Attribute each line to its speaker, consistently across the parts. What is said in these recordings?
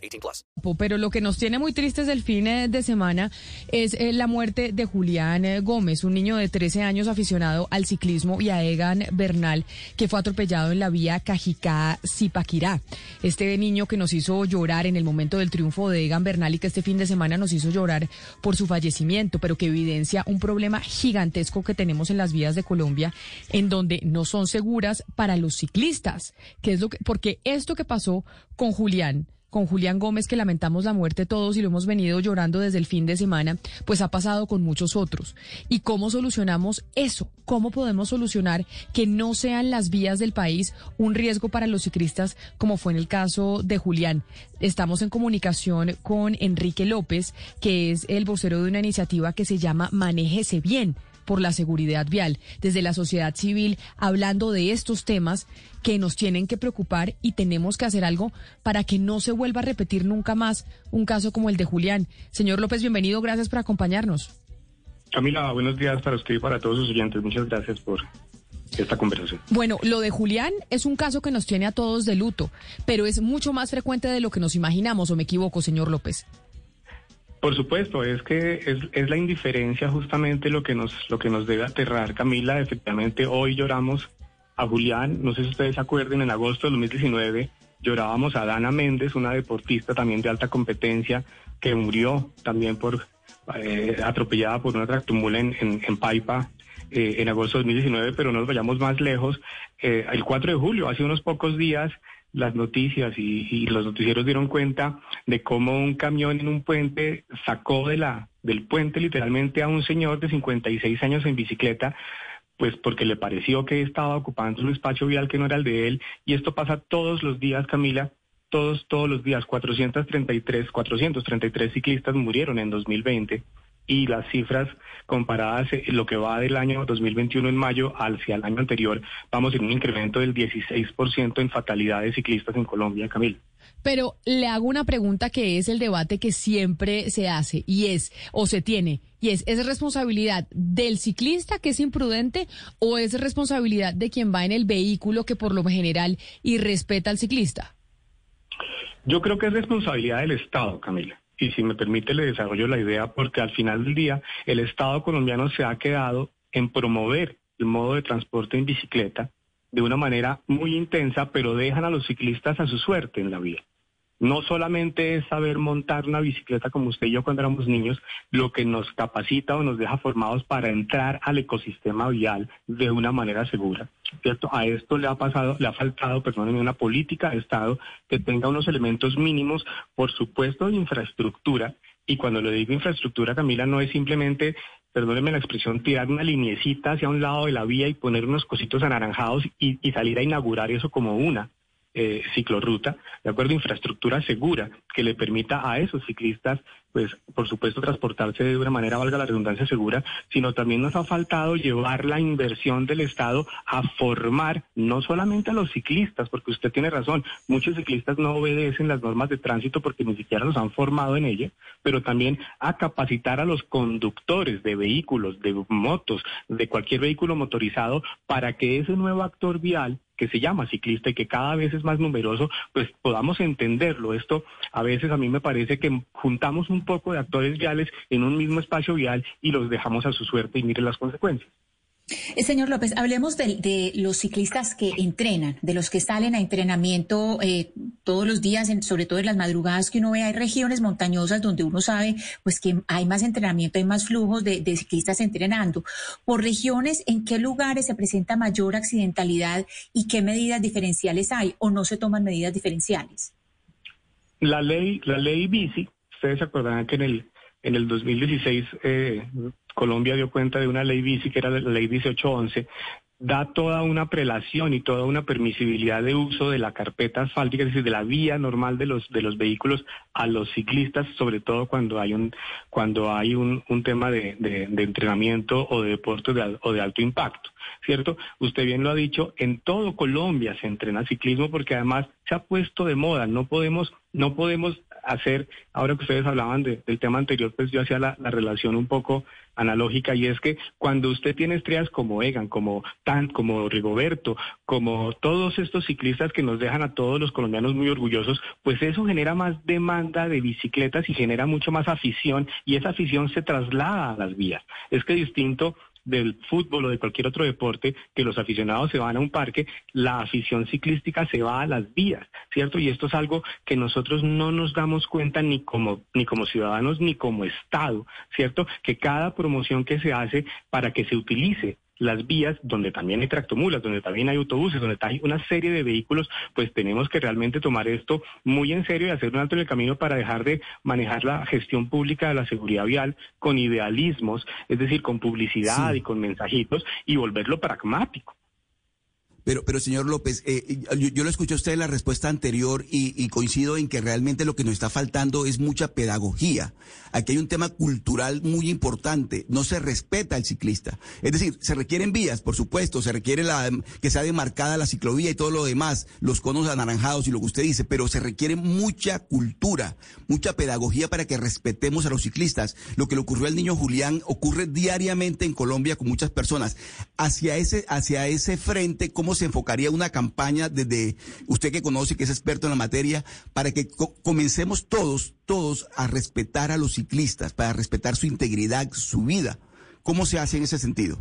Speaker 1: 18 plus.
Speaker 2: Pero lo que nos tiene muy tristes el fin de semana es eh, la muerte de Julián eh, Gómez, un niño de 13 años aficionado al ciclismo y a Egan Bernal, que fue atropellado en la vía Cajicá-Zipaquirá. Este niño que nos hizo llorar en el momento del triunfo de Egan Bernal y que este fin de semana nos hizo llorar por su fallecimiento, pero que evidencia un problema gigantesco que tenemos en las vías de Colombia, en donde no son seguras para los ciclistas. Que es lo que, porque esto que pasó con Julián, con Julián Gómez, que lamentamos la muerte todos y lo hemos venido llorando desde el fin de semana, pues ha pasado con muchos otros. ¿Y cómo solucionamos eso? ¿Cómo podemos solucionar que no sean las vías del país un riesgo para los ciclistas, como fue en el caso de Julián? Estamos en comunicación con Enrique López, que es el vocero de una iniciativa que se llama Manéjese Bien por la seguridad vial, desde la sociedad civil, hablando de estos temas que nos tienen que preocupar y tenemos que hacer algo para que no se vuelva a repetir nunca más un caso como el de Julián. Señor López, bienvenido, gracias por acompañarnos.
Speaker 3: Camila, buenos días para usted y para todos sus oyentes. Muchas gracias por esta conversación.
Speaker 2: Bueno, lo de Julián es un caso que nos tiene a todos de luto, pero es mucho más frecuente de lo que nos imaginamos, o me equivoco, señor López.
Speaker 3: Por supuesto, es que es, es, la indiferencia justamente lo que nos lo que nos debe aterrar, Camila. Efectivamente, hoy lloramos a Julián. No sé si ustedes se acuerden, en agosto de 2019 llorábamos a Dana Méndez, una deportista también de alta competencia que murió también por eh, atropellada por una tractomula en, en, Paipa eh, en agosto de 2019, pero no nos vayamos más lejos. Eh, el 4 de julio, hace unos pocos días, las noticias y, y, los noticieros dieron cuenta de cómo un camión en un puente sacó de la del puente literalmente a un señor de 56 años en bicicleta pues porque le pareció que estaba ocupando un espacio vial que no era el de él. Y esto pasa todos los días Camila. Todos todos los días. 433 433 ciclistas murieron en 2020 y las cifras comparadas lo que va del año 2021 en mayo hacia el año anterior, vamos en un incremento del 16% en fatalidades ciclistas en Colombia, Camila.
Speaker 2: Pero le hago una pregunta que es el debate que siempre se hace y es, o se tiene, y es, ¿es responsabilidad del ciclista que es imprudente o es responsabilidad de quien va en el vehículo que por lo general irrespeta al ciclista?
Speaker 3: Yo creo que es responsabilidad del Estado, Camila y si me permite le desarrollo la idea porque al final del día el Estado colombiano se ha quedado en promover el modo de transporte en bicicleta de una manera muy intensa, pero dejan a los ciclistas a su suerte en la vía no solamente es saber montar una bicicleta como usted y yo cuando éramos niños, lo que nos capacita o nos deja formados para entrar al ecosistema vial de una manera segura. ¿Cierto? A esto le ha pasado, le ha faltado, perdónenme, una política de Estado que tenga unos elementos mínimos, por supuesto, de infraestructura. Y cuando le digo infraestructura, Camila, no es simplemente perdónenme la expresión, tirar una linecita hacia un lado de la vía y poner unos cositos anaranjados y, y salir a inaugurar eso como una eh, ciclorruta, de acuerdo, infraestructura segura que le permita a esos ciclistas, pues, por supuesto, transportarse de una manera, valga la redundancia, segura, sino también nos ha faltado llevar la inversión del Estado a formar no solamente a los ciclistas, porque usted tiene razón, muchos ciclistas no obedecen las normas de tránsito porque ni siquiera los han formado en ellas, pero también a capacitar a los conductores de vehículos, de motos, de cualquier vehículo motorizado, para que ese nuevo actor vial que se llama ciclista y que cada vez es más numeroso, pues podamos entenderlo. Esto a veces a mí me parece que juntamos un poco de actores viales en un mismo espacio vial y los dejamos a su suerte y miren las consecuencias.
Speaker 4: Eh, señor López, hablemos de, los ciclistas que entrenan, de los que salen a entrenamiento eh, todos los días, en, sobre todo en las madrugadas que uno ve. Hay regiones montañosas donde uno sabe pues que hay más entrenamiento, hay más flujos de, de ciclistas entrenando. Por regiones, ¿en qué lugares se presenta mayor accidentalidad y qué medidas diferenciales hay o no se toman medidas diferenciales?
Speaker 3: La ley, la ley bici, ustedes se acordarán que en el en el 2016 eh, Colombia dio cuenta de una ley bici que era la ley 1811 da toda una prelación y toda una permisibilidad de uso de la carpeta asfáltica, es decir, de la vía normal de los de los vehículos a los ciclistas, sobre todo cuando hay un cuando hay un, un tema de, de, entrenamiento o de deporte de, o de alto impacto, ¿cierto? Usted bien lo ha dicho, en todo Colombia se entrena ciclismo porque además se ha puesto de moda, no podemos no podemos hacer, ahora que ustedes hablaban de, del tema anterior, pues yo hacía la, la, relación un poco analógica y es que cuando usted tiene estrellas como Egan, como Tan, como Rigoberto, como todos estos ciclistas que nos dejan a todos los colombianos muy orgullosos, pues eso genera más demanda de bicicletas y genera mucho más afición y esa afición se traslada a las vías. Es que distinto del fútbol o de cualquier otro deporte, que los aficionados se van a un parque, la afición ciclística se va a las vías, ¿cierto? Y esto es algo que nosotros no nos damos cuenta ni como, ni como ciudadanos ni como Estado, ¿cierto? Que cada promoción que se hace para que se utilice las vías donde también hay tractomulas, donde también hay autobuses, donde hay una serie de vehículos, pues tenemos que realmente tomar esto muy en serio y hacer un alto en el camino para dejar de manejar la gestión pública de la seguridad vial con idealismos, es decir, con publicidad sí. y con mensajitos y volverlo pragmático.
Speaker 5: Pero, pero señor López, eh, yo, yo, lo escuché a usted en la respuesta anterior y, coincido en que realmente lo que nos está faltando es mucha pedagogía. Aquí hay un tema cultural muy importante. No se respeta al ciclista. Es decir, se requieren vías, por supuesto, se requiere la, que sea demarcada la ciclovía y todo lo demás, los conos anaranjados y lo que usted dice, pero se requiere mucha cultura, mucha pedagogía para que respetemos a los ciclistas. Lo que le ocurrió al niño Julián ocurre diariamente en Colombia con muchas personas. Hacia ese, hacia ese frente, ¿cómo se enfocaría una campaña desde usted que conoce, que es experto en la materia, para que co comencemos todos, todos a respetar a los ciclistas, para respetar su integridad, su vida? ¿Cómo se hace en ese sentido?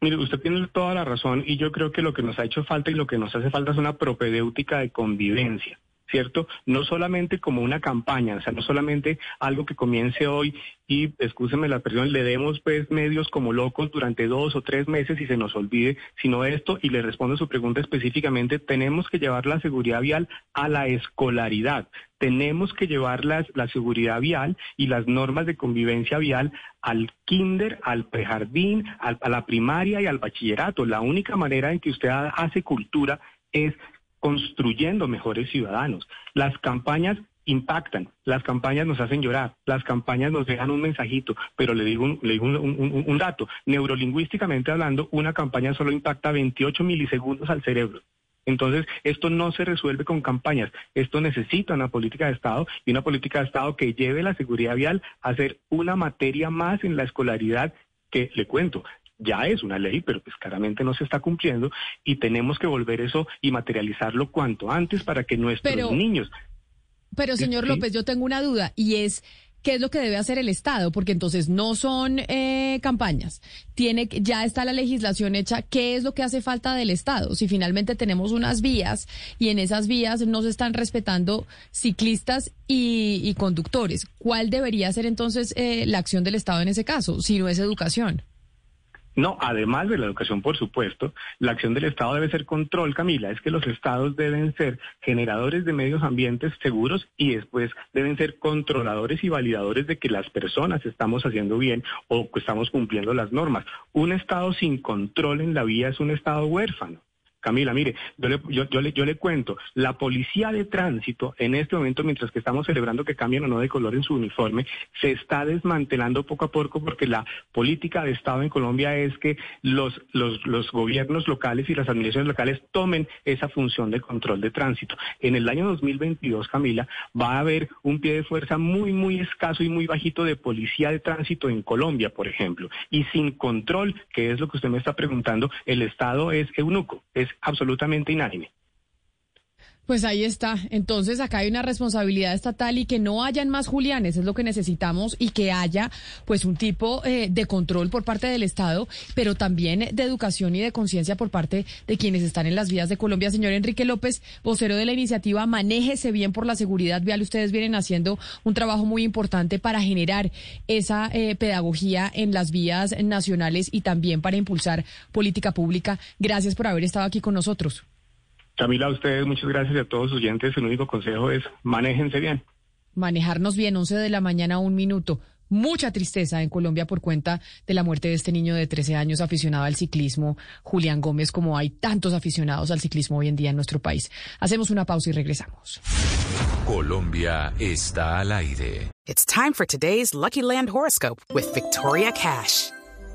Speaker 3: Mire, usted tiene toda la razón y yo creo que lo que nos ha hecho falta y lo que nos hace falta es una propedéutica de convivencia. ¿Cierto? No solamente como una campaña, o sea, no solamente algo que comience hoy y, excúseme la expresión, le demos pues medios como locos durante dos o tres meses y se nos olvide, sino esto, y le respondo a su pregunta específicamente, tenemos que llevar la seguridad vial a la escolaridad, tenemos que llevar la, la seguridad vial y las normas de convivencia vial al kinder, al prejardín, a la primaria y al bachillerato. La única manera en que usted hace cultura es construyendo mejores ciudadanos. Las campañas impactan, las campañas nos hacen llorar, las campañas nos dejan un mensajito, pero le digo un, le digo un, un, dato, neurolingüísticamente hablando, una campaña solo impacta 28 milisegundos al cerebro. Entonces, esto no se resuelve con campañas. Esto necesita una política de Estado y una política de Estado que lleve la seguridad vial a ser una materia más en la escolaridad que, le cuento, ya es una ley, pero pues claramente no se está cumpliendo y tenemos que volver eso y materializarlo cuanto antes para que nuestros
Speaker 2: pero,
Speaker 3: niños.
Speaker 2: Pero señor ¿sí? López, yo tengo una duda y es qué es lo que debe hacer el Estado, porque entonces no son eh, campañas, tiene ya está la legislación hecha, ¿qué es lo que hace falta del Estado? Si finalmente tenemos unas vías y en esas vías no se están respetando ciclistas y, y conductores, ¿cuál debería ser entonces eh, la acción del Estado en ese caso, si no es educación?
Speaker 3: No, además de la educación, por supuesto, la acción del Estado debe ser control, Camila. Es que los estados deben ser generadores de medios ambientes seguros y después deben ser controladores y validadores de que las personas estamos haciendo bien o que estamos cumpliendo las normas. Un estado sin control en la vía es un estado huérfano. Camila, mire, yo le, yo, le, yo le cuento, la policía de tránsito en este momento, mientras que estamos celebrando que cambien o no de color en su uniforme, se está desmantelando poco a poco porque la política de Estado en Colombia es que los, los gobiernos locales y las administraciones locales tomen esa función de control de tránsito. En el año 2022, Camila, va a haber un pie de fuerza muy, muy escaso y muy bajito de policía de tránsito en Colombia, por ejemplo. Y sin control, que es lo que usted me está preguntando, el Estado es eunuco, es absolutamente inánime.
Speaker 2: Pues ahí está. Entonces acá hay una responsabilidad estatal y que no hayan más Julianes es lo que necesitamos y que haya pues un tipo eh, de control por parte del Estado, pero también de educación y de conciencia por parte de quienes están en las vías de Colombia. Señor Enrique López, vocero de la iniciativa Manéjese bien por la seguridad vial. Ustedes vienen haciendo un trabajo muy importante para generar esa eh, pedagogía en las vías nacionales y también para impulsar política pública. Gracias por haber estado aquí con nosotros.
Speaker 3: Camila, a ustedes muchas gracias y a todos los oyentes. El único consejo es manéjense bien.
Speaker 2: Manejarnos bien, 11 de la mañana, un minuto. mucha tristeza en Colombia por cuenta de la muerte de este niño de 13 años aficionado al ciclismo, Julián Gómez, como hay tantos aficionados al ciclismo hoy en día en nuestro país. Hacemos una pausa y regresamos.
Speaker 6: Colombia está al aire.
Speaker 7: It's time for today's Lucky Land horoscope with Victoria Cash.